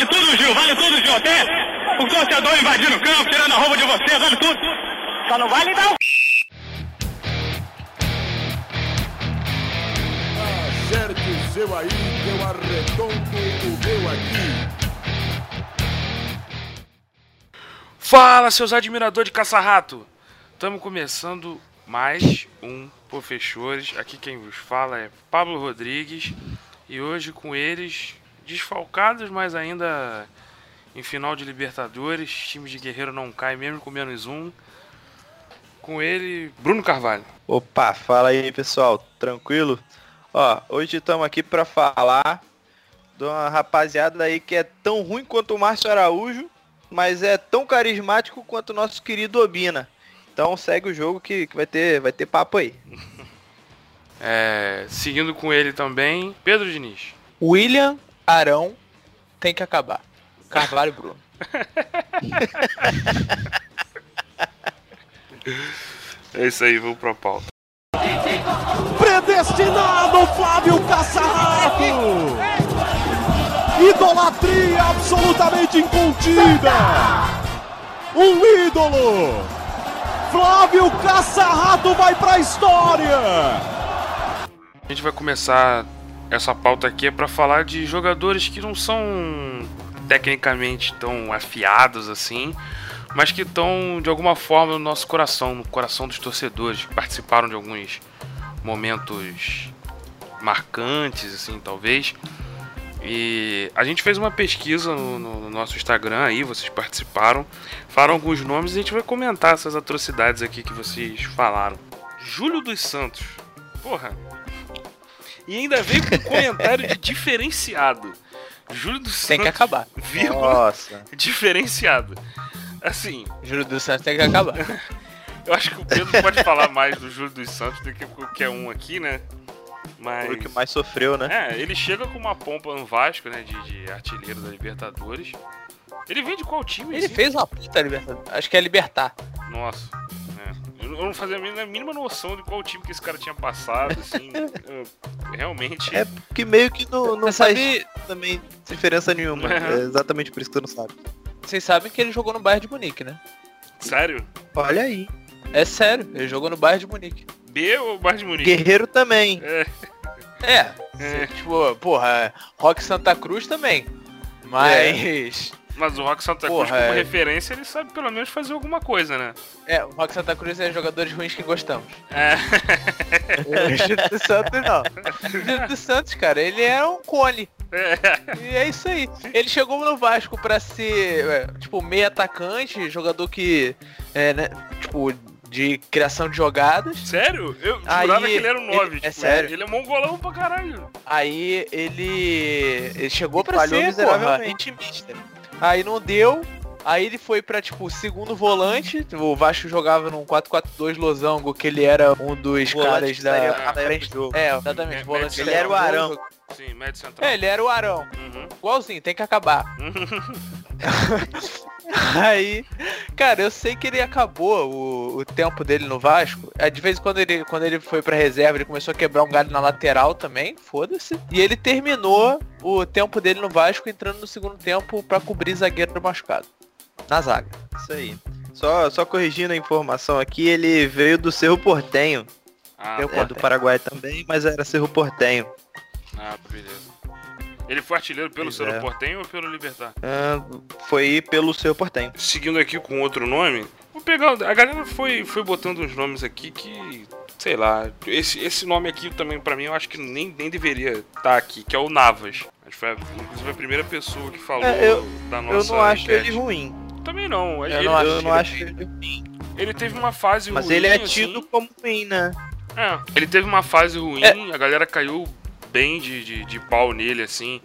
vale tudo, Gil, vale tudo, Gil. Até o torcedor invadindo o campo, tirando a roupa de você, vale tudo. Só não vale dar Acerte o seu aí, que eu arredondo o meu aqui. Fala, seus admiradores de caça-rato! Estamos começando mais um Professores. Aqui quem vos fala é Pablo Rodrigues e hoje com eles, desfalcados, mas ainda em final de Libertadores, time de guerreiro não cai mesmo com menos um. Com ele, Bruno Carvalho. Opa, fala aí pessoal, tranquilo? Ó, hoje estamos aqui para falar de uma rapaziada aí que é tão ruim quanto o Márcio Araújo, mas é tão carismático quanto o nosso querido Obina. Então segue o jogo que, que vai, ter, vai ter papo aí. É, seguindo com ele também, Pedro Diniz. William Arão tem que acabar. Carvalho Bruno. É isso aí, vamos pra pauta. Predestinado Flávio Caçarrato! Idolatria absolutamente incontida! Um ídolo! Flávio Caçarrato vai pra história! A gente vai começar essa pauta aqui para falar de jogadores que não são tecnicamente tão afiados assim, mas que estão de alguma forma no nosso coração, no coração dos torcedores, que participaram de alguns momentos marcantes, assim, talvez. E a gente fez uma pesquisa no, no, no, nosso Instagram aí, vocês participaram, falaram alguns nomes e a gente vai comentar essas atrocidades aqui que vocês falaram. Júlio dos Santos. Porra. E ainda veio com um comentário de diferenciado. Júlio dos Santos. Tem que acabar. Vírgula, Nossa. Diferenciado. Assim. Júlio dos Santos tem que acabar. Eu acho que o Pedro pode falar mais do Júlio dos Santos do que qualquer um aqui, né? Mas... Foi o que mais sofreu, né? É, ele chega com uma pompa no Vasco, né? De, de artilheiro da Libertadores. Ele vem de qual time? Ele assim? fez uma puta Libertadores. Acho que é Libertar. Nossa. Eu não fazia a mínima noção de qual time que esse cara tinha passado, assim. realmente. É porque meio que não, não faz sabe... também diferença nenhuma. É. é exatamente por isso que você não sabe. Vocês sabem que ele jogou no Bayern de Munique, né? Sério? Olha aí. É sério, ele jogou no Bayern de Munique. B ou Bayern de Munique? Guerreiro também. É. É, é. tipo, porra, Rock Santa Cruz também. Mas. É. Mas o Rock Santa Cruz, porra, como é... referência, ele sabe pelo menos fazer alguma coisa, né? É, o Rock Santa Cruz é jogadores ruins que gostamos. É. O Espírito Santos não. O Espírito Santos, cara, ele é um cone. É. E é isso aí. Ele chegou no Vasco pra ser, é, tipo, meio atacante, jogador que, é, né, tipo, de criação de jogadas. Sério? Eu aí, jurava que ele era um 9. Ele, tipo, é sério. Ele é mongolão pra caralho. Aí ele, ele chegou pra ser, porra, intimista. Aí não deu, Aí ele foi pra, tipo, segundo volante. O Vasco jogava num 4-4-2 losango, que ele era um dos volante caras da, frente do É, exatamente. volante ele era o Arão. Sim, médio central. É, ele era o Arão. Uhum. Igualzinho, tem que acabar. Aí, cara, eu sei que ele acabou o, o tempo dele no Vasco. É, de vez em quando ele, quando ele foi pra reserva, ele começou a quebrar um galho na lateral também, foda-se. E ele terminou o tempo dele no Vasco entrando no segundo tempo para cobrir zagueiro machucado. Na zaga. Isso aí. Só, só corrigindo a informação aqui, ele veio do Cerro Portenho. Ah, é, do Paraguai também, mas era Cerro Portenho. Ah, beleza. Ele foi artilheiro pelo Cerro é. Portenho ou pelo Libertar? Ah, foi pelo Cerro Portenho. Seguindo aqui com outro nome, vou pegar. A galera foi, foi botando uns nomes aqui que. Sei lá. Esse, esse nome aqui também, para mim, eu acho que nem, nem deveria estar tá aqui, que é o Navas. Acho que foi a, inclusive a primeira pessoa que falou é, eu, da nossa. Eu não acho enquete. ele ruim. Também não. Eu ele, não, acho, eu não acho ele ruim. Ele teve uma fase Mas ruim. Mas ele é tido assim. como ruim, né? É, ele teve uma fase ruim, é. a galera caiu bem de, de, de pau nele, assim.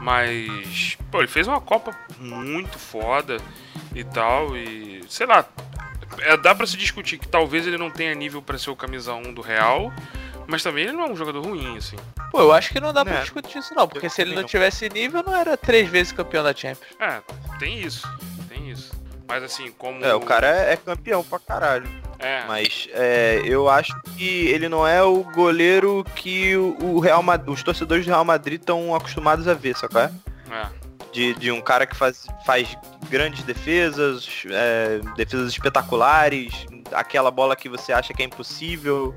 Mas, pô, ele fez uma Copa muito foda e tal. E, sei lá, é, dá para se discutir que talvez ele não tenha nível para ser o camisa 1 do Real. Mas também ele não é um jogador ruim, assim. Pô, eu acho que não dá pra é. discutir isso não, porque eu se ele não tivesse nível, não era três vezes campeão da Champions. É, tem isso, tem isso. Mas assim, como. É, o cara é, é campeão pra caralho. É. Mas é, eu acho que ele não é o goleiro que o Real Madrid, os torcedores do Real Madrid estão acostumados a ver, sacou? É. de, de um cara que faz, faz grandes defesas, é, defesas espetaculares, aquela bola que você acha que é impossível.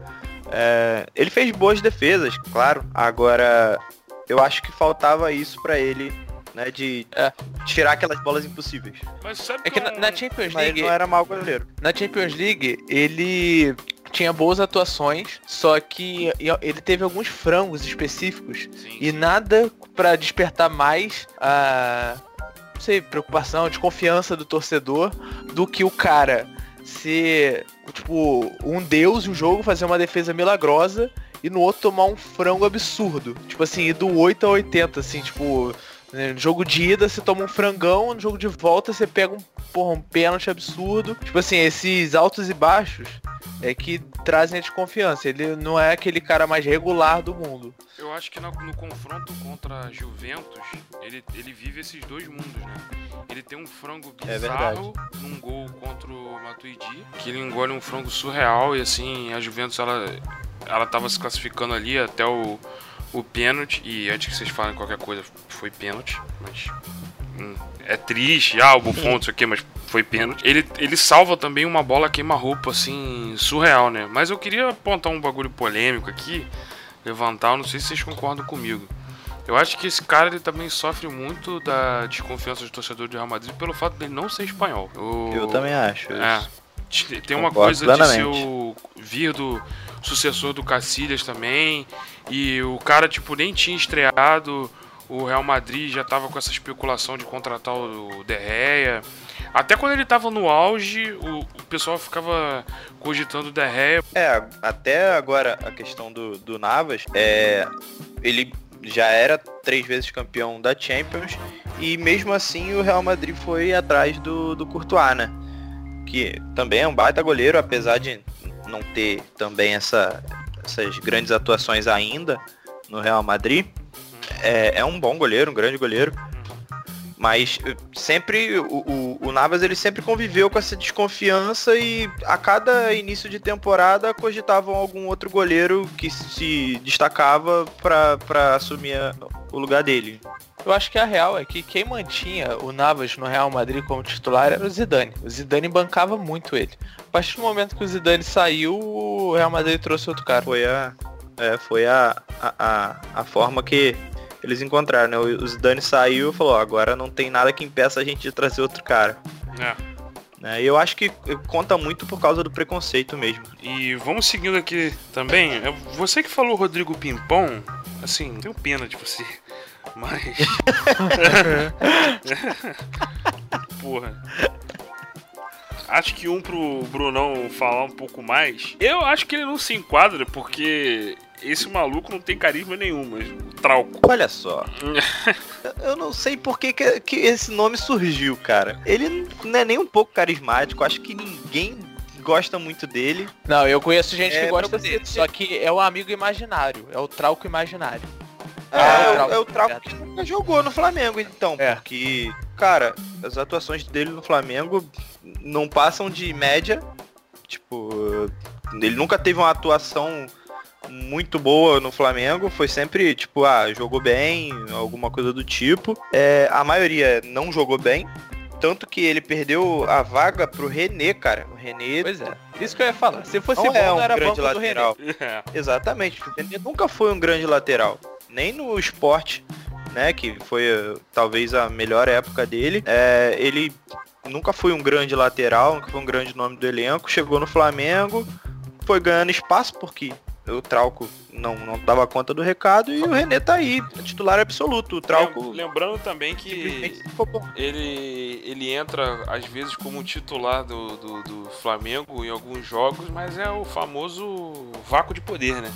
É, ele fez boas defesas, claro. Agora, eu acho que faltava isso pra ele, né? De É. tirar aquelas bolas impossíveis. Mas sabe É que na, um- na Champions Mas League, não era mau goleiro. na Champions League, ele tinha boas atuações, só que ele teve alguns frangos específicos Sim, e sim. nada pra despertar mais a não sei, preocupação, desconfiança do torcedor do que o cara ser tipo um deus um jogo, fazer uma defesa milagrosa e no outro tomar um frango absurdo. Tipo assim, ir do 8 a 80, assim, tipo, no jogo de ida você toma um frangão, no jogo de volta você pega um, porra, um pênalti absurdo. Tipo assim, esses altos e baixos é que trazem a desconfiança. Ele não é aquele cara mais regular do mundo. Eu acho que no, no confronto contra a Juventus, ele, ele vive esses dois mundos, né? Ele tem um frango É bizarro num gol contra o Matuidi, que ele engole um frango surreal e assim, a Juventus ela, ela tava se classificando ali até o, o pênalti, e antes que vocês falem qualquer coisa, foi pênalti, mas hum, é triste, ah, o Buffon, não sei o que, mas foi pênalti. Ele, ele salva também uma bola queima-roupa, assim, surreal, né? Mas eu queria apontar um bagulho polêmico aqui, levantar, não sei se vocês concordam comigo. Eu acho que esse cara ele também sofre muito da desconfiança do torcedor do Real Madrid pelo fato dele não ser espanhol. O- Eu também acho. É. isso. Tem uma Concordo coisa de plenamente. o vir do sucessor do Cacilhas também. E o cara, tipo, nem tinha estreado. O Real Madrid já tava com essa especulação de contratar o De Gea. Até quando ele tava no auge, o, o pessoal ficava cogitando o De Gea. É, até agora a questão do, do Navas, é, ele já era três vezes campeão da Champions e mesmo assim o Real Madrid foi atrás do, do Courtois, né? Que também é um baita goleiro, apesar de não ter também essa, essas grandes atuações ainda no Real Madrid. É, é um bom goleiro, um grande goleiro. Mas eh, sempre o, o, o Navas ele sempre conviveu com essa desconfiança e a cada início de temporada cogitavam algum outro goleiro que se destacava para assumir o lugar dele. Eu acho que a real é que quem mantinha o Navas no Real Madrid como titular era o Zidane. O Zidane bancava muito ele. A partir do momento que o Zidane saiu, o Real Madrid trouxe outro cara. Foi a, é, foi a, a, a, forma que eles encontraram, né? O Zidane saiu e falou, "Ó, agora não tem nada que impeça a gente de trazer outro cara. É. E eu acho que conta muito por causa do preconceito mesmo. E vamos seguindo aqui também. É Você que falou Rodrigo Pimpão, assim, tenho pena de você. Mas. Porra. Acho que um pro Brunão falar um pouco mais. Eu acho que ele não se enquadra porque esse maluco não tem carisma nenhum, mas o Trauco. Olha só. eu não sei por que, que, esse nome surgiu, cara. Ele não é nem um pouco carismático. Acho que ninguém gosta muito dele. Não, eu conheço gente É, que gosta dele. Só que é o amigo imaginário. É o trauco imaginário. É, Ah, é, o Trauco. é o Trauco que nunca jogou no Flamengo, então. É. Porque, cara, as atuações dele no Flamengo não passam de média. Tipo, ele nunca teve uma atuação muito boa no Flamengo. Foi sempre, tipo, ah, jogou bem, alguma coisa do tipo. É, a maioria não jogou bem. Tanto que ele perdeu a vaga pro René, cara. O René Pois é. Isso que eu ia falar. Se fosse não bom, é não um era grande banco do René. lateral. É. Exatamente. O René nunca foi um grande lateral. Nem no esporte, né? Que foi eh, talvez a melhor época dele. É, ele nunca foi um grande lateral, nunca foi um grande nome do elenco. Chegou no Flamengo, foi ganhando espaço porque o Trauco não, não dava conta do recado e o René tá aí, titular absoluto. O Trauco Lembrando também que ele, ele entra às vezes como titular do, do, do Flamengo em alguns jogos, mas é o famoso vácuo de poder, né?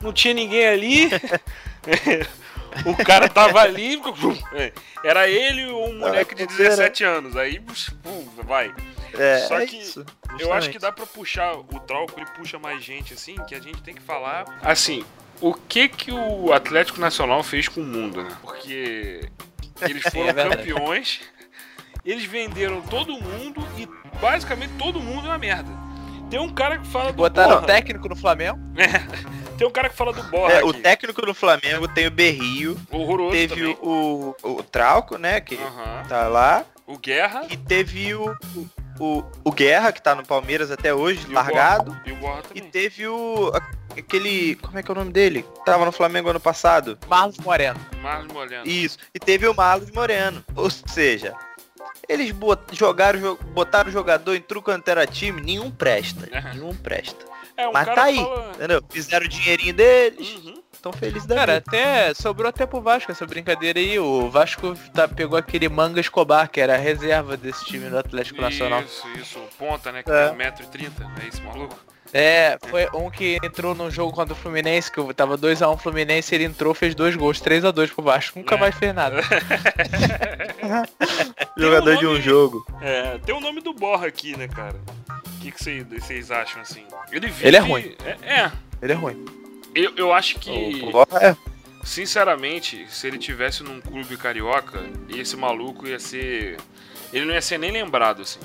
Não tinha ninguém ali, o cara tava ali, era ele ou um moleque de poder, né? 17 anos, aí pum, vai. É, Só é que isso, Eu acho que dá pra puxar o Trauco, ele puxa mais gente assim, que a gente tem que falar. Assim, o que que o Atlético Nacional fez com o mundo, né? Porque eles foram É campeões, eles venderam todo mundo e basicamente todo mundo é uma merda. Tem um cara que fala do Botaram porra, técnico no Flamengo. Tem um cara que fala do Borra É, o técnico do Flamengo tem o Berrio, Horroroso teve também. o, o, o Trauco, né? Que tá lá. O Guerra E teve o, o, o Guerra, que tá no Palmeiras até hoje, e o largado. Borra. E o Borra E também. teve o. aquele. Como é que é o nome dele? Tava no Flamengo ano passado. Marlos Moreno. Marlos Molhano. Isso. E teve o Marlos Moreno. Ou seja, eles bot- jogaram, jo- botaram o jogador em truco era time, nenhum presta. Nenhum presta. É, um Mas cara tá aí, fala... entendeu? Fizeram o dinheirinho deles, Uhum. estão felizes da Cara, vida. até sobrou até pro Vasco essa brincadeira aí. O Vasco tá- pegou aquele Manga Escobar, que era a reserva desse time do Atlético Nacional. Isso, isso. O Ponta, né? Que É. tem 1,30m, não é esse maluco? É, foi um que entrou no jogo contra o Fluminense, que eu tava 2x1 Fluminense, ele entrou, fez dois gols, 3x2 pro Vasco, nunca É. mais fez nada. Jogador tem de um um nome- jogo. É, tem o nome do Borra aqui, né, cara? O que que vocês acham, assim? Ele, Ele é vive- ruim. É, é. Ele é ruim. Eu, eu acho que, o Borra é. sinceramente, se ele tivesse num clube carioca, esse maluco ia ser... Ele não ia ser nem lembrado, assim.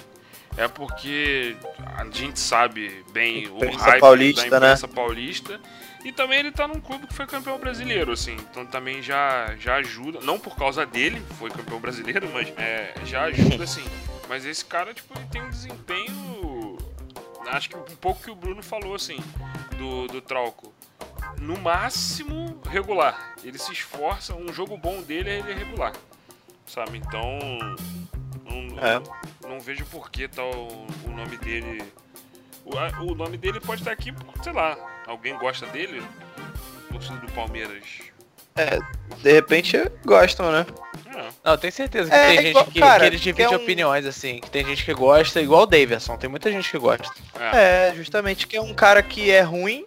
É porque a gente sabe bem o hype paulista, da né? imprensa paulista. E também ele tá num clube que foi campeão brasileiro, assim. Então também já, já ajuda. Não por causa dele, foi campeão brasileiro, mas é, já ajuda, assim. Mas esse cara, tipo, ele tem um desempenho. Acho que um pouco que o Bruno falou, assim, do, do Trauco. No máximo, regular. Ele se esforça, um jogo bom dele é ele regular. Sabe? Então. Não, É. não vejo por que tal o nome dele. O, a- o nome dele pode estar aqui, por, sei lá, alguém gosta dele? Torcida do Palmeiras. De repente gostam, né? É, Não, tenho certeza que É, tem é gente igual- que, cara, que eles que dividem é um- opiniões, assim, que tem gente que gosta, igual o Davidson, tem muita gente que gosta. É, justamente que é um cara que é ruim,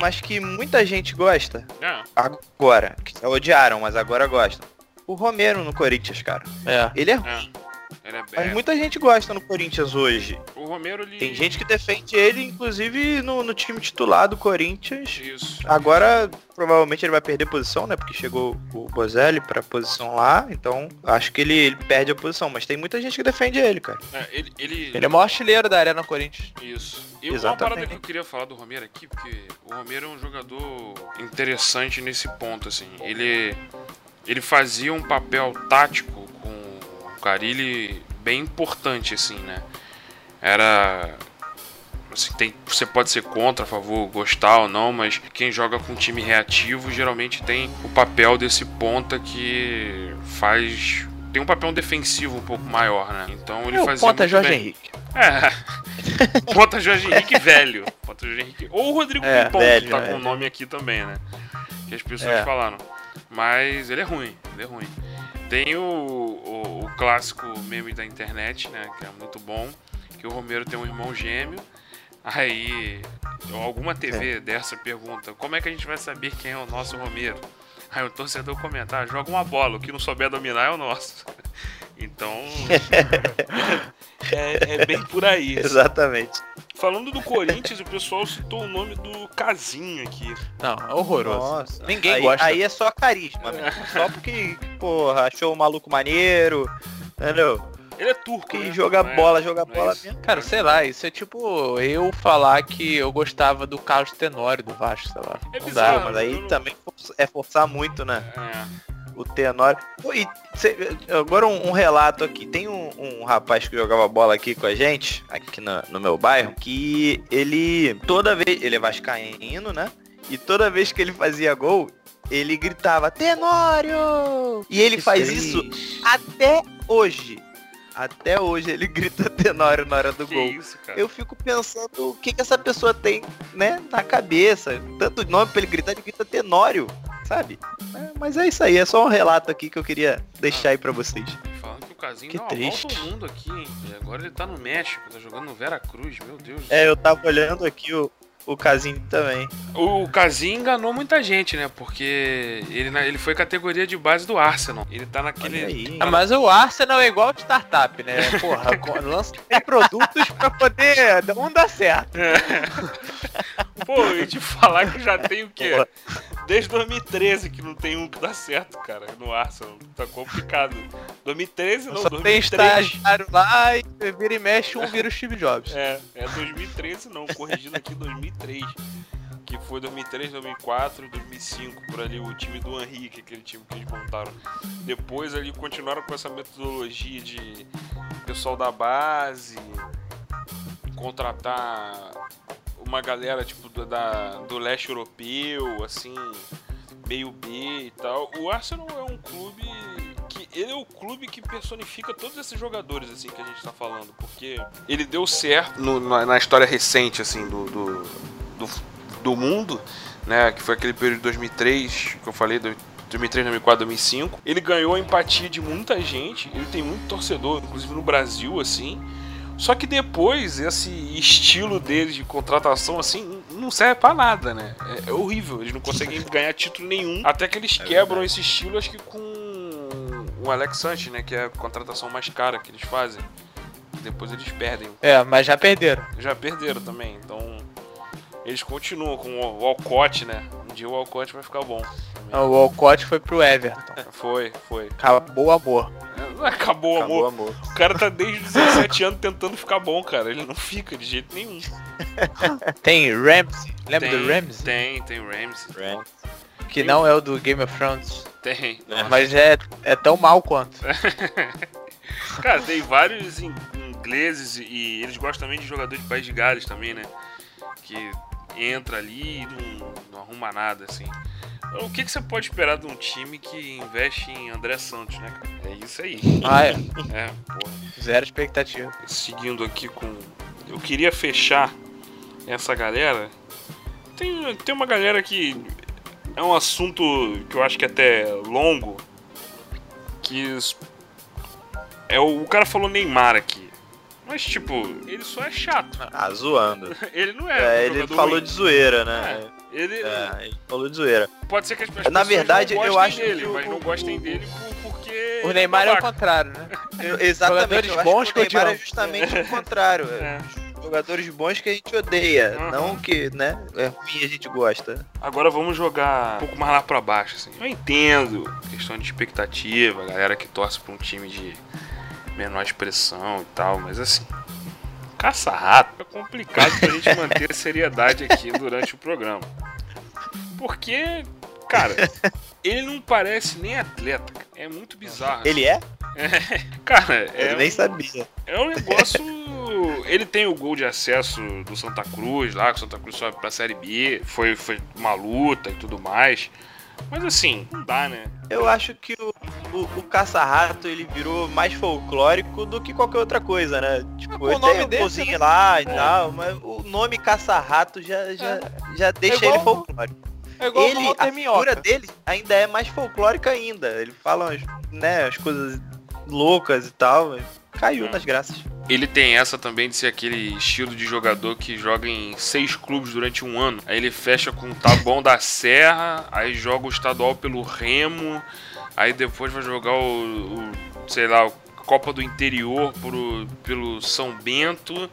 mas que muita gente gosta. é, Agora. Que odiaram, mas agora gostam. O Romero no Corinthians, cara. É. Ele é ruim. Ele é, Mas muita gente gosta no Corinthians hoje. O Romero, ele. Tem gente que defende ele, inclusive, no, no time titular do Corinthians. Isso. Agora, provavelmente ele vai perder posição, né? Porque chegou o Bozelli pra posição lá. Então, acho que ele, ele perde a posição. Mas tem muita gente que defende ele, cara. É, ele, ele, Ele é o maior artilheiro da Arena Corinthians. Isso. E uma parada que eu queria falar do Romero aqui, porque o Romero é um jogador interessante nesse ponto, assim. Ele, ele fazia um papel tático Carilli bem importante, assim, né? Era... assim, tem, você pode ser contra, a favor, gostar ou não, mas quem joga com time reativo geralmente tem o papel desse ponta que faz... Tem um papel defensivo um pouco maior, né? Então ele É o fazia ponta Jorge bem. Henrique. É. Ponta Jorge Henrique velho. Ponta Jorge Henrique. Ou o Rodrigo É, Pimpão, velho, que tá com velho. o nome aqui também, né? Que as pessoas É. falaram. Mas ele é ruim, ele é ruim. Tem o clássico meme da internet, né? Que é muito bom. Que o Romero tem um irmão gêmeo. Aí alguma TV dessa pergunta, como é que a gente vai saber quem é o nosso Romero? Aí o torcedor comentar, joga uma bola, o que não souber dominar é o nosso. Então. é, é bem por aí. Exatamente. Falando do Corinthians, o pessoal citou o nome do Casinho aqui. Não, é horroroso. Nossa. Ninguém aí, gosta. Aí é só carisma, mesmo. Só porque, porra, achou o maluco maneiro. Entendeu? Ele é turco, né? joga Não é- bola, joga é bola isso? mesmo. Cara, sei lá, isso é tipo eu falar que eu gostava do Carlos Tenório do Vasco, sei lá. É Não bizarro. dá. Mas aí não- também for- é forçar muito, né? É. O Tenório. E cê- agora um, um relato aqui. Tem um, um rapaz que jogava bola aqui com a gente, aqui na- no meu bairro, que ele toda vez. Ele é vascaíno, né? E toda vez que ele fazia gol, ele gritava, Tenório! E ele faz isso até hoje. Até hoje ele grita Tenório na hora do Que gol. isso, cara. Eu fico pensando o que, que essa pessoa tem, né, na cabeça. Tanto nome pra ele gritar, ele grita Tenório, sabe? É, mas é isso aí, é só um relato aqui que eu queria deixar aí pra vocês. Falando que o Casinho Que dá triste. volta ao mundo aqui, hein? E agora ele tá no México, tá jogando no Vera Cruz, meu Deus. É, eu tava olhando aqui o, o casinho também. O Casim enganou muita gente, né? Porque ele, ele foi categoria de base do Arsenal. Ele tá naquele. aí. Ah, mas o Arsenal é igual de startup, né? Porra, lança produtos pra poder um dar certo. Pô, e te falar que já tem o quê? Porra. Desde 2013 que não tem um que dá certo, cara, no Arsenal. Tá complicado. 2013 não, Só tem 2003. estagiário lá e vira e mexe, um vira o Steve Jobs. É, é 2013 não, corrigindo aqui 2003. Que foi 2003, 2004 e 2005, por ali, o time do Henrique, aquele time que eles montaram. Depois ali continuaram com essa metodologia de pessoal da base, contratar uma galera tipo do, da, do leste europeu, assim, meio B e tal. O Arsenal é um clube que ele é o clube que personifica todos esses jogadores assim que a gente tá falando, porque ele deu certo no- na, na história recente assim do, do, do, do mundo, né, que foi aquele período de 2003 que eu falei, do- 2003, 2004, 2005. Ele ganhou a empatia de muita gente, ele tem muito torcedor, inclusive no Brasil assim. Só que depois, esse estilo deles de contratação, assim, não serve pra nada, né? É, é horrível, eles não conseguem ganhar título nenhum. Até que eles quebram esse estilo, acho que com o Alex Sanchez, né? Que é a contratação mais cara que eles fazem. Depois eles perdem. É, mas já perderam. Já perderam também, então... Eles continuam com o Alcott, né? Um dia o Alcott vai ficar bom. também. O Walcott foi pro Everton. Foi, foi. Acabou o amor. Acabou, Acabou, amor. amor. O cara tá desde os 17 anos tentando ficar bom, cara. Ele não fica de jeito nenhum. Tem Ramsey. Lembra tem, do Ramsey? Tem, tem o Ramsey. Ramsey. Que não é o do Game of Thrones. Tem. Mas é, é tão mal quanto. Cara, tem vários in- ingleses e eles gostam também de jogador de País de Gales também, né? Que entra ali e não, não arruma nada, assim. O que, que você pode esperar de um time que investe em André Santos, né, cara? É isso aí. Ah, é. É, porra. Zero expectativa. Seguindo aqui com. Eu queria fechar essa galera. Tem, tem uma galera que é um assunto que eu acho que é até longo. Que é o, o cara falou Neymar aqui. Mas tipo, ele só é chato. Ah, zoando. Ele não é. É, um ele falou ruim. de zoeira, né? É, ele É, ele falou de zoeira. pode ser que as as Na pessoas verdade, não eu gostem acho dele, que o- mas não gostem o- dele por- porque O Neymar é o contrário, né? Eu- exatamente. Jogadores bons que o Neymar é justamente o contrário. É. Jogadores bons que a gente odeia, Uhum. não que, né, é ruim e a gente gosta. Agora vamos jogar um pouco mais lá pra baixo, assim. Eu entendo questão de expectativa, galera que torce pra um time de menor expressão e tal, mas assim. Caça-rato é complicado pra gente manter a seriedade aqui durante o programa. Porque, cara, ele não parece nem atleta. cara. É muito bizarro. Ele é? Cara, Eu é, nem sabia. é um negócio. Ele tem o gol de acesso do Santa Cruz lá, que o Santa Cruz sobe pra Série B. Foi, foi uma luta e tudo mais. Mas assim, não dá, né? Eu acho que o, o, o caça-rato ele virou mais folclórico do que qualquer outra coisa, né? Tipo, com o ele nome tem o dele, golzinho né? lá e tal, mas o nome caça-rato já, já, já deixa igual- ele folclórico. É ele, a figura dele ainda é mais folclórica ainda. Ele fala umas, né, as coisas loucas e tal, mas caiu É. nas graças. Ele tem essa também de ser aquele estilo de jogador que joga em seis clubes durante um ano. Aí ele fecha com o Taboão da Serra, aí joga o estadual pelo Remo, aí depois vai jogar o, o, sei lá, a Copa do Interior pelo São Bento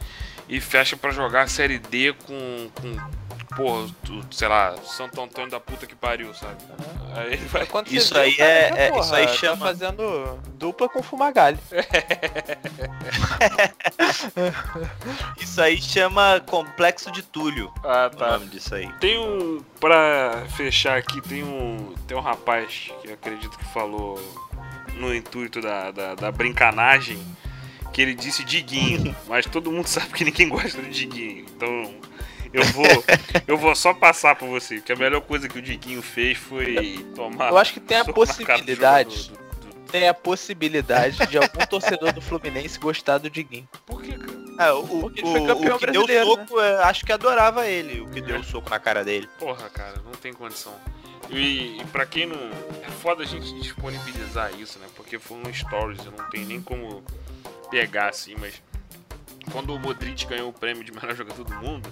e fecha pra jogar a Série D com, com porra, tu- sei lá, Santo Antônio da puta que pariu, sabe? Aí ele vai Quando Isso o aí é- é- porra, isso aí tá chama- fazendo dupla com fumagalho. Isso aí chama complexo de Túlio. Ah, O tá. nome disso aí. Tem um. Pra fechar aqui, tem um. Tem um rapaz que eu acredito que falou no intuito da, da, da brincanagem que ele disse Diguinho, mas todo mundo sabe que ninguém gosta do Diguinho. Então eu vou. Eu vou só passar pra você, que a melhor coisa que o Diguinho fez foi tomar. Eu acho que tem a do possibilidade. jogador do- do- Tem a possibilidade de algum torcedor do Fluminense gostar do Diguinho. Por que, cara? É, o, o, Porque ele foi o- que deu brasileiro, soco, é, acho que adorava ele, o que deu o soco na cara dele. Porra, cara, não tem condição. E, e pra quem não. É foda a gente disponibilizar isso, né? Porque foi um stories, eu não tenho nem como pegar assim, mas. Quando o Modric ganhou o prêmio de melhor jogador do mundo,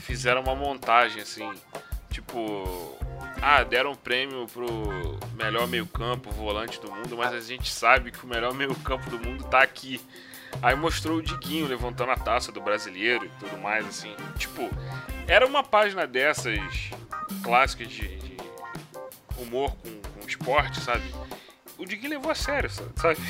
fizeram uma montagem assim. Tipo. Ah, deram um prêmio pro melhor meio-campo, volante do mundo, mas a gente sabe que o melhor meio-campo do mundo tá aqui. Aí mostrou o Diguinho levantando a taça do brasileiro e tudo mais, assim. Tipo, era uma página dessas clássicas de, de humor com, com esporte, sabe? O Diguinho levou a sério, sabe?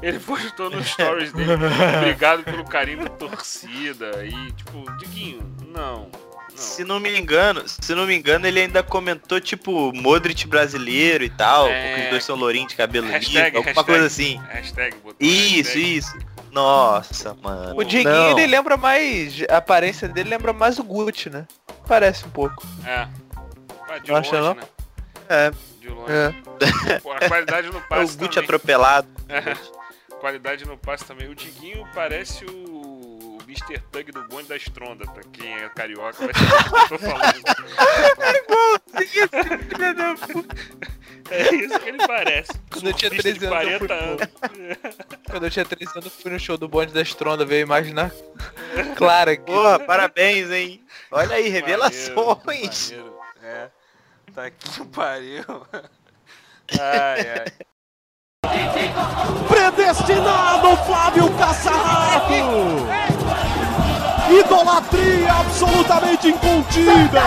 Ele postou nos stories dele, obrigado pelo carinho da torcida. E, tipo, Diguinho, não, Se não me engano, se não me engano, ele ainda comentou, tipo, Modric brasileiro e tal, É. porque os dois são lourinhos de cabelo Hashtag, liso, alguma hashtag. coisa assim. Hashtag, botou Isso, hashtag. isso. Nossa, mano. O Dieguinho, Não. ele lembra mais. A aparência dele lembra mais o Gucci, né? Parece um pouco. É. Ah, de Não acha, longe, não? né? É. De longe. É. Pô, a qualidade no É o Gucci também. atropelado. Qualidade no passe também. O Diguinho parece o Mr. Tug do bonde da Estronda, pra quem é carioca, vai saber o que eu tô falando. É isso que ele parece. Quando eu tinha Surfista de 13 anos, eu fui 40 anos. Quando eu tinha 13 anos, eu fui no show do bonde da Estronda, veio imaginar Clara aqui. Porra, parabéns, hein? Olha aí, revelações. Maneiro, maneiro. É. Tá aqui que pariu. Ai, ai. Predestinado Flávio Caçarrato! Idolatria absolutamente incontida!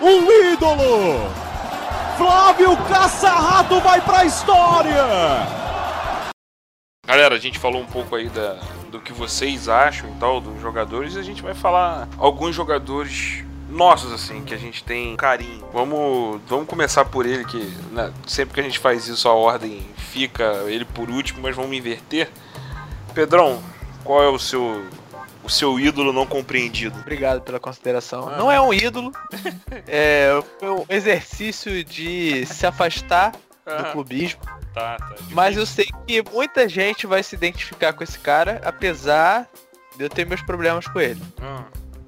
Um ídolo! Flávio Caçarrato vai pra história! Galera, a gente falou um pouco aí da, do que vocês acham e tal dos jogadores. E a gente vai falar alguns jogadores nossos, assim, que a gente tem carinho. Vamos, vamos começar por ele, que né, sempre que a gente faz isso, a ordem fica ele por último, mas vamos inverter. Pedrão, qual é o seu, o seu ídolo não compreendido? Obrigado pela consideração. Ah. Não é um ídolo, é um exercício de se afastar do Ah, clubismo. tá, tá. Mas eu sei que muita gente vai se identificar com esse cara, apesar de eu ter meus problemas com ele. Ah,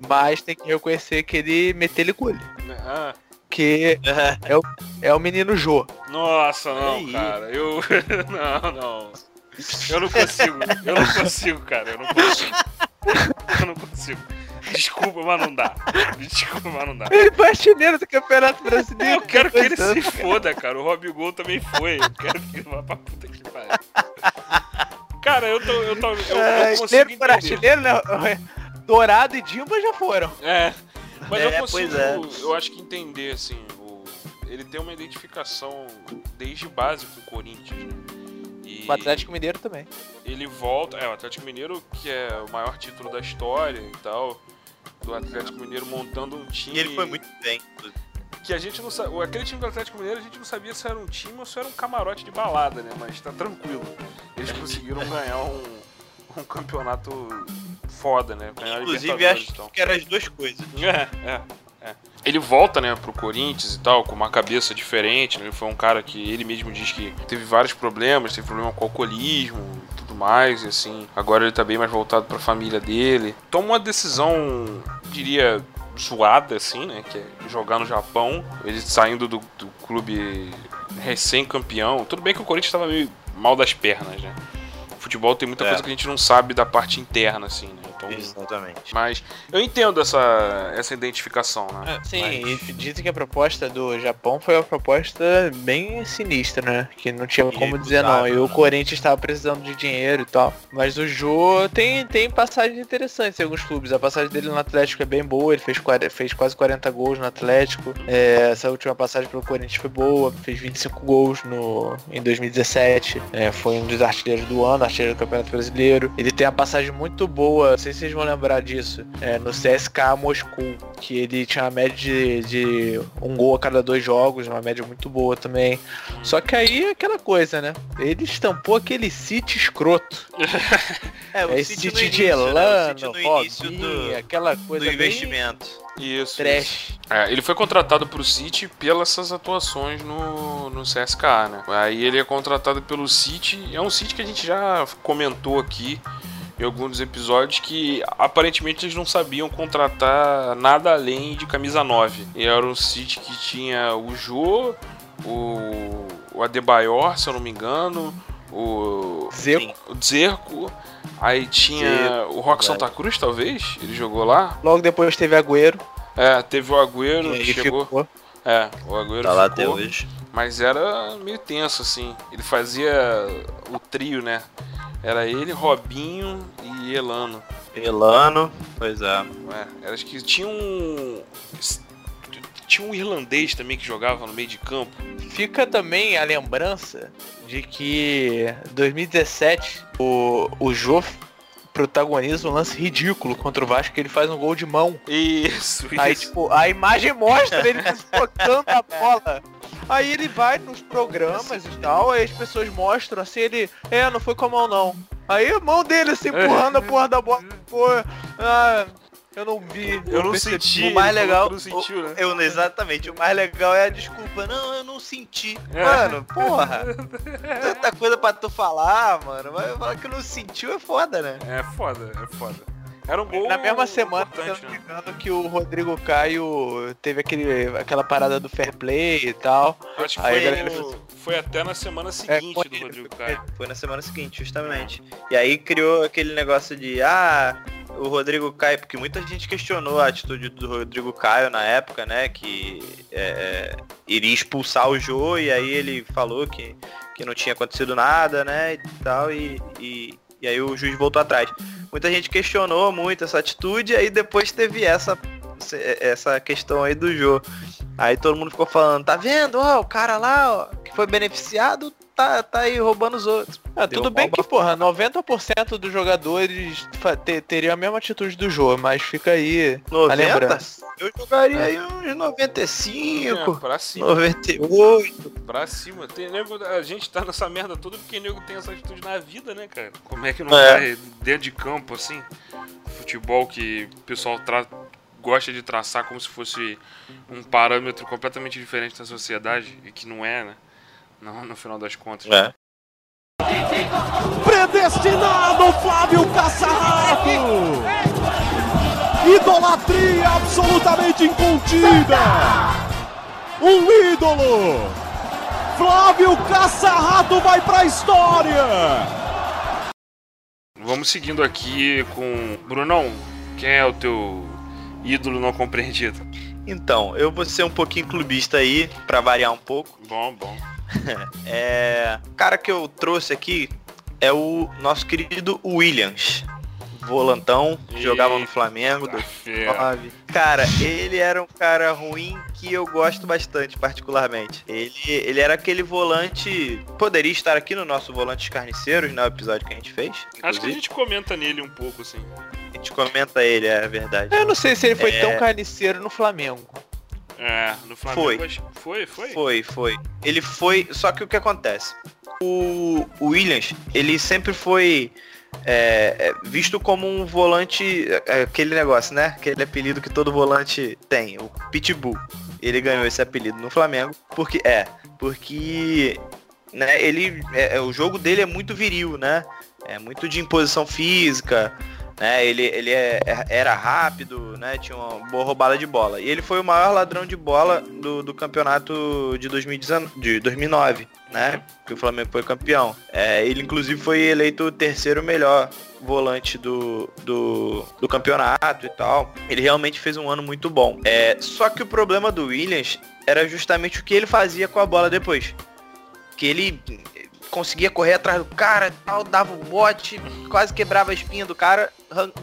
Mas tem que reconhecer que ele meteu ele gole. ah. Que é o menino Jô. Nossa, não, Aí. cara. Eu. não, não. Eu não consigo. Eu não consigo, cara. Eu não consigo. Eu não consigo. Desculpa, mas não dá. Desculpa, mas não dá. Ele foi artilheiro do Campeonato Brasileiro. Eu quero que ele se foda, cara. O Rob Gol também foi. Eu quero que ele vá pra puta que pariu. Cara, eu tô. Eu, tô, eu, eu É, consigo por entender. artilheiro, né? Dourado e Dimba já foram. É. Mas eu É, consigo, pois é. eu acho que entender, assim, o- ele tem uma identificação desde base com o Corinthians, né? E O Atlético Mineiro também. ele volta, é, o Atlético Mineiro, que é o maior título da história e tal, do Atlético Mineiro montando um time E ele foi muito bem. que a gente não sabe, aquele time do Atlético Mineiro a gente não sabia se era um time ou se era um camarote de balada, né? Mas tá tranquilo. Eles conseguiram ganhar um, um campeonato foda, né? Ganhar Inclusive, acho então. que eram as duas coisas. É, é, é. Ele volta, né, pro Corinthians e tal, com uma cabeça diferente, né? Ele foi um cara que ele mesmo diz que teve vários problemas, teve problema com alcoolismo e tudo mais, e assim. Agora ele tá bem mais voltado pra família dele. Toma uma decisão, diria, zoada, assim, né? Que é jogar no Japão. Ele saindo do, do clube recém-campeão. Tudo bem que o Corinthians tava meio mal das pernas, né? Futebol tem muita É. coisa que a gente não sabe da parte interna, assim, né? Então, Exatamente. mas eu entendo essa, essa identificação, né? Sim, Mas- e dizem que a proposta do Japão foi uma proposta bem sinistra, né? Que não tinha como dizer não. E o né? Corinthians estava precisando de dinheiro e tal. Mas o Jô tem, tem passagens interessantes em alguns clubes. A passagem dele no Atlético é bem boa, ele fez, 40 fez quase 40 gols no Atlético. É, essa última passagem pelo Corinthians foi boa, fez 25 gols no, em 2017. É, foi um dos artilheiros do ano, artilheiro do Campeonato Brasileiro. Ele tem a passagem muito boa, sei se vocês vão lembrar disso, é, no CSK Moscou, que ele tinha uma média de, de um gol a cada dois jogos, uma média muito boa também. Só que aí é aquela coisa, né? Ele estampou aquele City escroto. É, É esse City no City de início, né? O City Elano, no início Robinho, do, aquela do coisa bem investimento. Isso. isso. trash. É, ele foi contratado pro City pelas essas atuações no, no CSK, né? Aí ele é contratado pelo City. É um City que a gente já comentou aqui em alguns dos episódios que aparentemente eles não sabiam contratar nada além de camisa 9. E era um City que tinha o Jô, o, o Adebayor, se eu não me engano, o, Zeco. o Dzerco, aí tinha Dzeko, o Rock verdade. Santa Cruz, talvez, ele jogou lá. Logo depois teve Agüero, É, teve o Agüero, e que aí chegou. ficou. É, o Agüero Tá lá ficou, até hoje. mas era meio tenso, assim. Ele fazia o trio, né? Era ele, Robinho e Elano. Elano, pois é. É, era, acho que tinha um... Tinha um irlandês também que jogava no meio de campo. Fica também a lembrança de que 2017 o, o Jô protagoniza um lance ridículo contra o Vasco, que ele faz um gol de mão. Isso, Aí, isso. tipo, a imagem mostra ele tocando a bola. Aí ele vai nos programas e tal, aí as pessoas mostram assim, ele, é, não foi com a mão não. Aí a mão dele assim, empurrando a porra da bola, pô, ah, eu não vi. Eu não senti. O mais legal. Não sentiu, né? Eu, exatamente, o mais legal é a desculpa. Não, eu não senti. É. Mano, porra. Tanta coisa pra tu falar, mano. Mas falar que não sentiu é foda, né? É foda, é foda. Era um gol Na mesma semana, se eu não me né? engano, que o Rodrigo Caio teve aquele, aquela parada do fair play e tal. Acho que Aí foi, galera no- foi até na semana seguinte foi do Rodrigo Caio. Foi na semana seguinte, justamente. E aí criou aquele negócio de, ah, o Rodrigo Caio, porque muita gente questionou a atitude do Rodrigo Caio na época, né? Que é, é, iria expulsar o Jô e aí ele falou que, que não tinha acontecido nada, né? E tal, e, e, e aí o juiz voltou atrás. Muita gente questionou muito essa atitude, aí depois teve essa, essa questão aí do Jô. Aí todo mundo ficou falando, tá vendo? Ó, o cara lá, ó, que foi beneficiado, tá, tá aí roubando os outros. Ah, Deu tudo bem que, porra, 90% dos jogadores fa- te- teriam a mesma atitude do jogo, mas fica aí a 90? lembrança. Eu jogaria aí uns 95, É, pra cima, 98. pra cima. Tem nego, a gente tá nessa merda toda porque nego tem essa atitude na vida, né, cara? Como é que não É. vai dentro de campo, assim? Futebol que o pessoal tra- gosta de traçar como se fosse um parâmetro completamente diferente da sociedade e que não é, né? Não, no final das contas. É. Predestinado Flávio Cassarato! Idolatria absolutamente incontida! Um ídolo! Flávio Cassarato vai pra história! Vamos seguindo aqui com. Brunão, quem é o teu ídolo não compreendido? Então, eu vou ser um pouquinho clubista aí, pra variar um pouco. Bom, bom. É, o cara que eu trouxe aqui é o nosso querido Williams. Volantão, Eita. jogava no Flamengo, do fera. 2009. Cara, ele era um cara ruim que eu gosto bastante, particularmente. Ele, ele era aquele volante. Poderia estar aqui no nosso Volantes Carniceiros, né? O episódio que a gente fez. Acho que a inclusive. gente comenta nele um pouco, assim. A gente comenta ele, é verdade. Eu não sei se ele foi É. tão carniceiro no Flamengo. É, no Flamengo. Foi. Foi, foi? Foi, foi. Ele foi. Só que o que acontece? O, o Williams, ele sempre foi é, é, visto como um volante. é, aquele negócio, né? Aquele apelido que todo volante tem, o Pitbull. Ele ganhou esse apelido no Flamengo. Porque. É, porque. Né, ele. é, é, o jogo dele é muito viril, né? É muito de imposição física. Né, ele ele é- é- era rápido, né, tinha uma boa roubada de bola. E ele foi o maior ladrão de bola do, do campeonato de, 2019, de 2009, né, que o Flamengo foi campeão. É, ele inclusive foi eleito o terceiro melhor volante do, do, do campeonato e tal. Ele realmente fez um ano muito bom. É, só que o problema do Williams era justamente o que ele fazia com a bola depois. Que ele conseguia correr atrás do cara tal, dava o bote, quase quebrava a espinha do cara,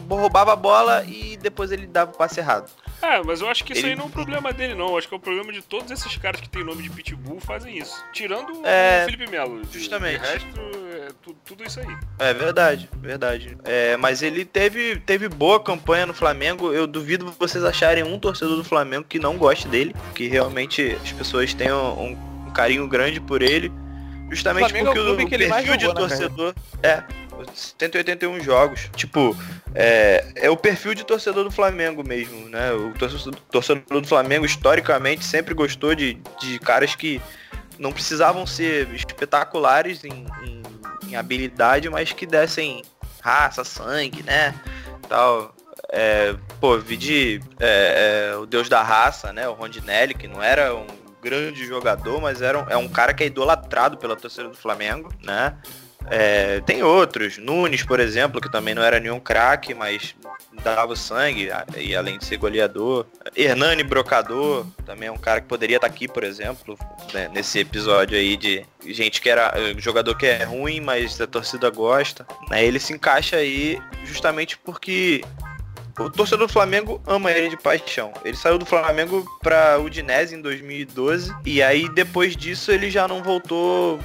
roubava a bola e depois ele dava o passe errado. É, mas eu acho que isso Ele- aí não é um problema dele, não. Eu acho que é o problema de todos esses caras que tem nome de Pitbull fazem isso. Tirando É, o Felipe Melo. Justamente. De resto, é tu- tudo isso aí. É verdade, verdade. É, mas ele teve, teve boa campanha no Flamengo. Eu duvido vocês acharem um torcedor do Flamengo que não goste dele, que realmente as pessoas tenham um, um carinho grande por ele. Justamente é o porque clube o que ele mais perfil de jogou na torcedor é 181 jogos. Tipo, é, é o perfil de torcedor do Flamengo mesmo, né? O torcedor, torcedor do Flamengo historicamente sempre gostou de, de caras que não precisavam ser espetaculares em, em- em habilidade, mas que dessem raça, sangue, né? Tal. É, pô, vi de é, é, o deus da raça, né? O Rondinelli, que não era um grande jogador, mas era um, é um cara que é idolatrado pela torcida do Flamengo, né? É, tem outros, Nunes, por exemplo, que também não era nenhum craque, mas dava sangue, e além de ser goleador. Hernani Brocador, também é um cara que poderia estar aqui, por exemplo, né, nesse episódio aí de gente que era eh, jogador que é ruim, mas a torcida gosta. Né, ele se encaixa aí justamente porque o torcedor do Flamengo ama ele de paixão. Ele saiu do Flamengo pra Udinese em 2012 e aí depois disso ele já não voltou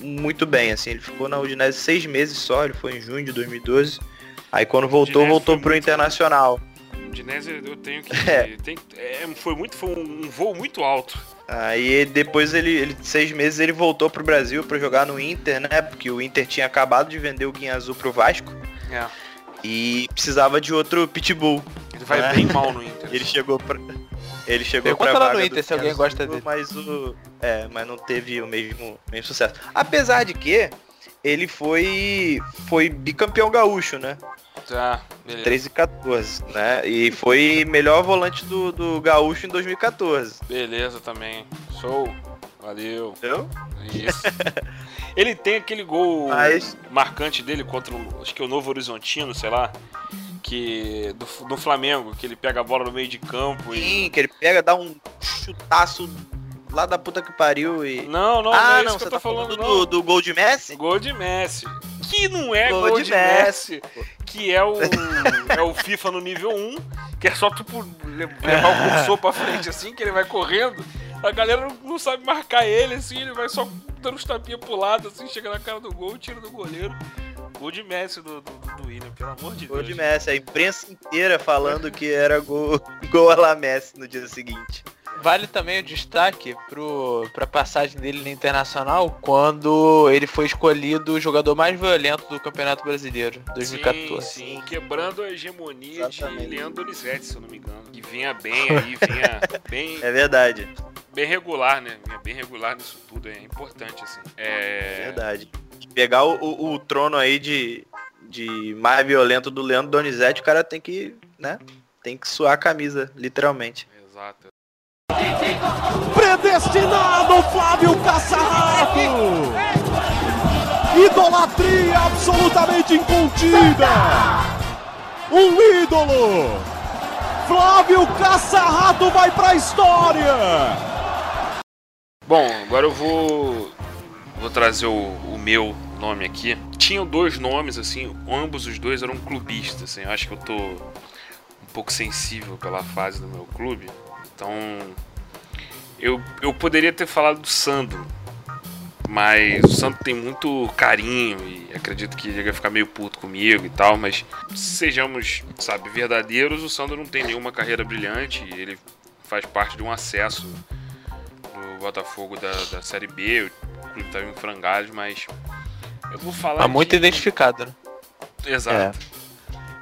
muito bem, assim. Ele ficou na Udinese seis meses só, ele foi em junho de 2012. Aí quando voltou, Dinésio voltou pro Internacional. O Dinésio eu tenho que. É. tem- é, foi muito. Foi um voo muito alto. Aí depois ele, ele, seis meses, ele voltou pro Brasil pra jogar no Inter, né? Porque o Inter tinha acabado de vender o Guinha Azul pro Vasco É. e precisava de outro pitbull. Ele vai É. bem mal no Inter. Ele chegou pra. Ele chegou Pergunta pra lá no Inter se alguém gosta dele. Mas o. É, mas não teve o mesmo, mesmo sucesso. Apesar de que ele foi. Foi bicampeão gaúcho, né? Tá, beleza. 13 e 14, né? E foi melhor volante do, do gaúcho em 2014. Beleza também. Show. Valeu. Entendeu? Isso. Ele tem aquele gol Mas- marcante dele contra o. Acho que é o Novo Horizontino, sei lá. Que. Do, do Flamengo, que ele pega a bola no meio de campo e. Sim, que ele pega, dá um chutaço lá da puta que pariu e. Não, não, não ah, é não, isso que você eu tô tá falando, falando não. do, do gol de Messi? Gol de Messi. Que não é gol, Gol de, de Messi. Messi, Que é o, é o FIFA no nível 1. Que é só tu por le- levar o cursor pra frente assim, que ele vai correndo. A galera não, sabe marcar ele, assim, ele vai só dando uns tapinhas pro lado, assim, chega na cara do gol, tira do goleiro. Gol de Messi do, do, do William, pelo amor de Gol Deus. de Messi, a imprensa inteira falando que era gol, gol a la Messi no dia seguinte. Vale também o destaque pro, pra passagem dele no Internacional quando ele foi escolhido o jogador mais violento do Campeonato Brasileiro, 2014. Sim, sim, quebrando a hegemonia Exatamente. de Leandro Donizete, se eu não me engano. Que vinha bem aí, vinha bem, É verdade, bem regular, né? Vinha bem regular nisso tudo, é importante, assim. é É. verdade. Pegar o, o- o trono aí de, de mais violento do Leandro Donizete, o cara tem que, né? Tem que suar a camisa, literalmente. Exato. Predestinado Flávio Caçarrato! Idolatria absolutamente incontida! Um ídolo! Flávio Caçarrato vai pra história! Bom, agora eu vou. Vou trazer o, o meu nome aqui. Tinham dois nomes, assim, ambos os dois eram clubistas, assim. Eu acho que eu tô um pouco sensível pela fase do meu clube. Então. Eu, eu poderia ter falado do Sandro. Mas o Sandro tem muito carinho e acredito que ele vai ficar meio puto comigo e tal, mas sejamos, sabe, verdadeiros, o Sandro não tem nenhuma carreira brilhante, ele faz parte de um acesso do Botafogo da, da Série B, o clube tá em frangalhos, mas eu vou falar Tá muito de- identificado, né? Exato.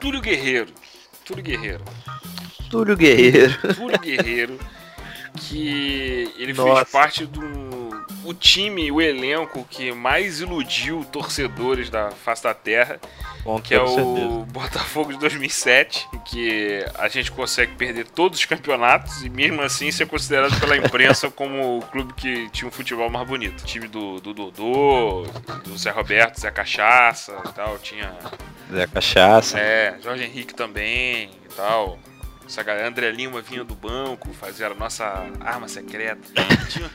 Túlio Guerreiro. Túlio Guerreiro. Túlio Guerreiro. Túlio Guerreiro, que ele fez Nossa. parte do o time, o elenco que mais iludiu torcedores da face da terra, Com que é toda certeza. o Botafogo de 2007, em que a gente consegue perder todos os campeonatos e mesmo assim ser considerado pela imprensa como o clube que tinha um futebol mais bonito. O time do, do Dodô, do Zé Roberto, Zé Cachaça e tal, tinha Zé Cachaça. é, Jorge Henrique também e tal. Essa galera, André Lima vinha do banco, fazia a nossa arma secreta. Tinha,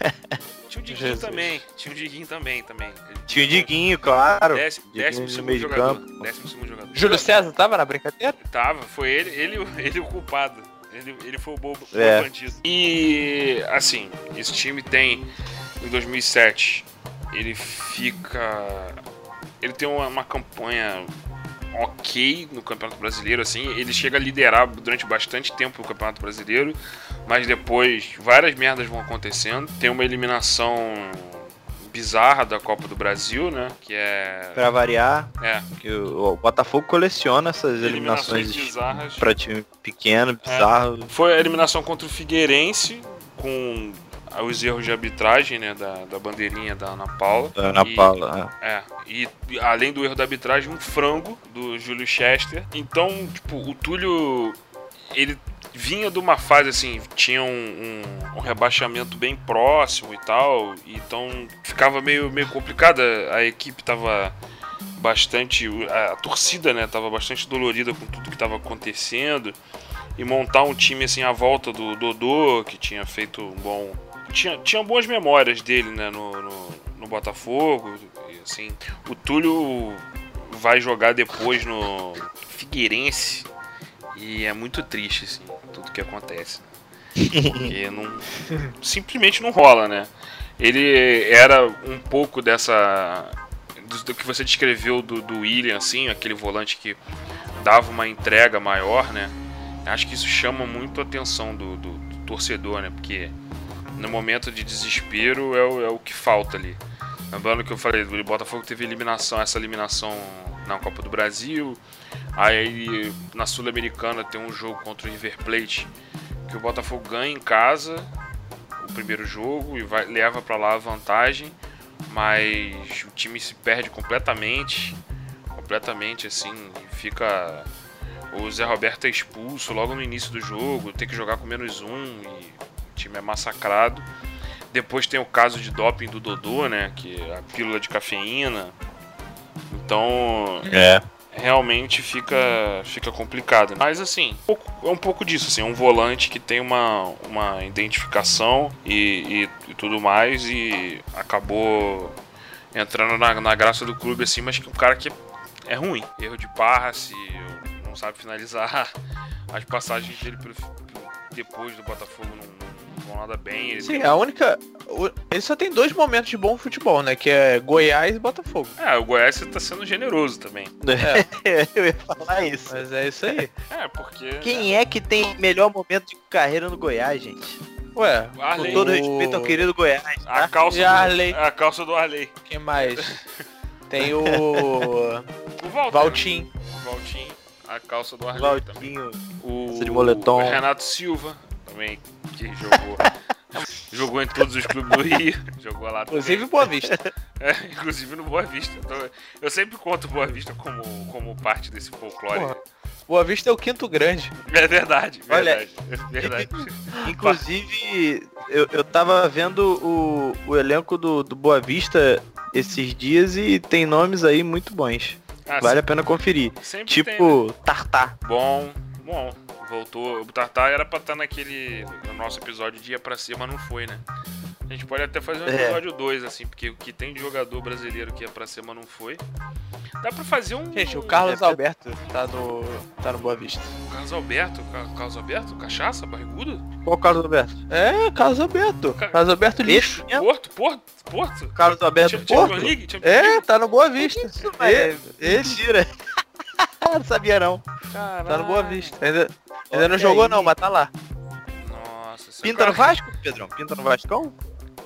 tinha o Diguinho Jesus. também, tinha o Diguinho também, também. Ele- Tinha o Diguinho, claro. Décimo, Diguinho décimo segundo meio de jogador. campo. Décimo segundo jogador. Júlio César tava na brincadeira? Tava, foi ele, ele, ele o culpado. Ele, ele foi o bobo, o É. bandido. E, assim, esse time tem, em 2007, ele fica... Ele tem uma, uma campanha ok no Campeonato Brasileiro, assim. Ele chega a liderar durante bastante tempo o Campeonato Brasileiro, mas depois várias merdas vão acontecendo. Tem uma eliminação bizarra da Copa do Brasil, né? Que é... Pra variar, É, que o, o Botafogo coleciona essas eliminações eliminações bizarras. pra time pequeno, bizarro. Foi a eliminação contra o Figueirense, com os erros de arbitragem, né, da, da bandeirinha da Ana Paula. da Ana E- Paula. É, e e além do erro da arbitragem, um frango do Júlio Chester. Então, tipo, o Túlio, ele vinha de uma fase assim, tinha um, um- um rebaixamento bem próximo e tal, então ficava meio, meio complicada. A equipe tava bastante. A, a torcida, né, tava bastante dolorida com tudo que tava acontecendo. E montar um time assim à volta do Dodô, que tinha feito um bom. Tinha, tinha boas memórias dele, né, no, no, no Botafogo. E, assim, o Túlio vai jogar depois no Figueirense. E é muito triste, assim, tudo que acontece. né? Porque não, simplesmente não rola, né? Ele era um pouco dessa. Do, do que você descreveu do, do William, assim, aquele volante que dava uma entrega maior, né? Acho que isso chama muito a atenção do, do, do torcedor, né? Porque no momento de desespero é o, é o que falta ali. Lembrando que eu falei, o Botafogo teve eliminação, essa eliminação na Copa do Brasil. Aí na Sul-Americana tem um jogo contra o River Plate que o Botafogo ganha em casa o primeiro jogo e vai, leva para lá a vantagem, mas o time se perde completamente, completamente assim, fica o Zé Roberto é expulso logo no início do jogo, tem que jogar com menos um e time é massacrado. Depois tem o caso de doping do Dodô, né? Que é a pílula de cafeína. Então. É. Realmente fica, fica complicado. Mas assim, é um pouco disso, assim, um volante que tem uma, uma identificação e, e, e tudo mais e acabou entrando na, na graça do clube assim, mas que um cara que é ruim. Erro de passe, não sabe finalizar. As passagens dele pelo, depois do Botafogo não, não nada bem. Ele Sim, a única. Ele só tem dois momentos de bom futebol, né? Que é Goiás e Botafogo. É, o Goiás tá sendo generoso também. Eu ia falar isso. Mas é isso aí. É, porque. Quem é que tem melhor momento de carreira no Goiás, gente? Ué, Com Arley. todo O- respeito ao querido Goiás, A tá? calça, E Arley. do, a calça do Arley. quem mais? Tem o. O Walter. Valtim. O Valtim. A calça do Arley também. Valtinho. O, Calça de moletom. o Renato Silva também, que jogou. jogou em todos os clubes do Rio. Jogou lá também. Inclusive Boa Vista. É, inclusive no Boa Vista. Então, eu sempre conto Boa Vista como, como parte desse folclore. Porra. Boa Vista é o quinto grande. É verdade, Olha- verdade. é verdade. Inclusive, eu, eu tava vendo o, o elenco do, do Boa Vista esses dias e tem nomes aí muito bons. Ah, Vale a pena conferir. sempre Tipo, tem, né? Tartar. Bom, bom. Voltou. O Tartar era pra estar naquele. No nosso episódio de Ia Pra Cima, não foi, né? A gente pode até fazer um É. episódio 2, assim, porque o que tem de jogador brasileiro que ia pra cima não foi. Dá pra fazer um. Gente, o Carlos É, Alberto tá no. tá no Boa Vista. Carlos Alberto, Ca- Carlos Alberto, cachaça, barrigudo? Qual o Carlos Alberto? É, Carlos Alberto. Ca- Carlos Alberto lixo. Porto, Porto, Porto? Carlos Alberto Porto? É, tá no Boa Vista. Isso, Ele, ele mentira. não sabia não. tá no Boa Vista. Ainda, ainda não jogou aí. não, mas tá lá. Nossa, Pinta cara- no Vasco, Pedrão? Pinta no Vascão?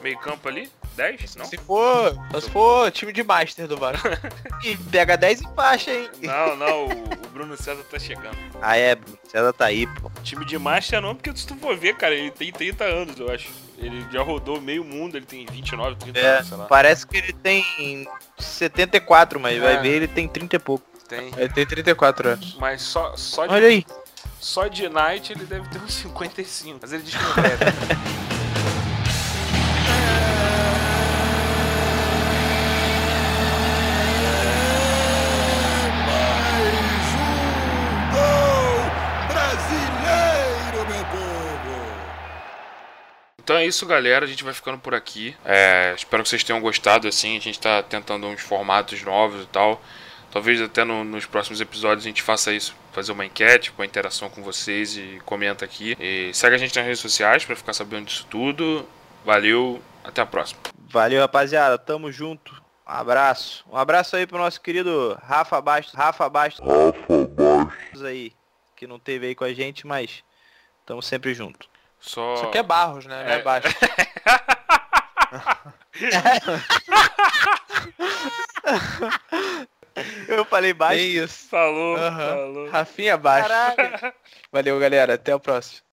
Meio campo ali? 10? Não? Se for, se for time de Master do Vasco. E pega 10 em faixa, hein? Não, não, o, o Bruno César tá chegando. Ah, é, Bruno. César tá aí, pô. Time de Master não, porque se tu for ver, cara, ele tem 30 anos, eu acho. Ele já rodou meio mundo, ele tem 29, 30 É, anos, sei lá. parece que ele tem 74, mas É. vai ver ele tem 30 e pouco. Tem. Ele tem 34 anos. Mas só, só, de, Olha aí. só de Night ele deve ter uns 55. Mas ele diz que não deve. Então é isso, galera. A gente vai ficando por aqui. É, espero que vocês tenham gostado. Assim, a gente tá tentando uns formatos novos e tal. Talvez até no- nos próximos episódios a gente faça isso, fazer uma enquete, com a interação com vocês e comenta aqui. E segue a gente nas redes sociais para ficar sabendo disso tudo. Valeu, até a próxima. Valeu, rapaziada. Tamo junto. Um abraço. Um abraço aí pro nosso querido Rafa Bastos. Rafa Bastos. Rafa Bastos. aí, que não teve aí com a gente, mas tamo sempre junto. Só. Isso aqui é Barros, né? Não É. é baixo. Eu falei É baixo. isso. Falou, Aham. falou. Rafinha baixo. Caralho. Valeu, galera. Até o próximo.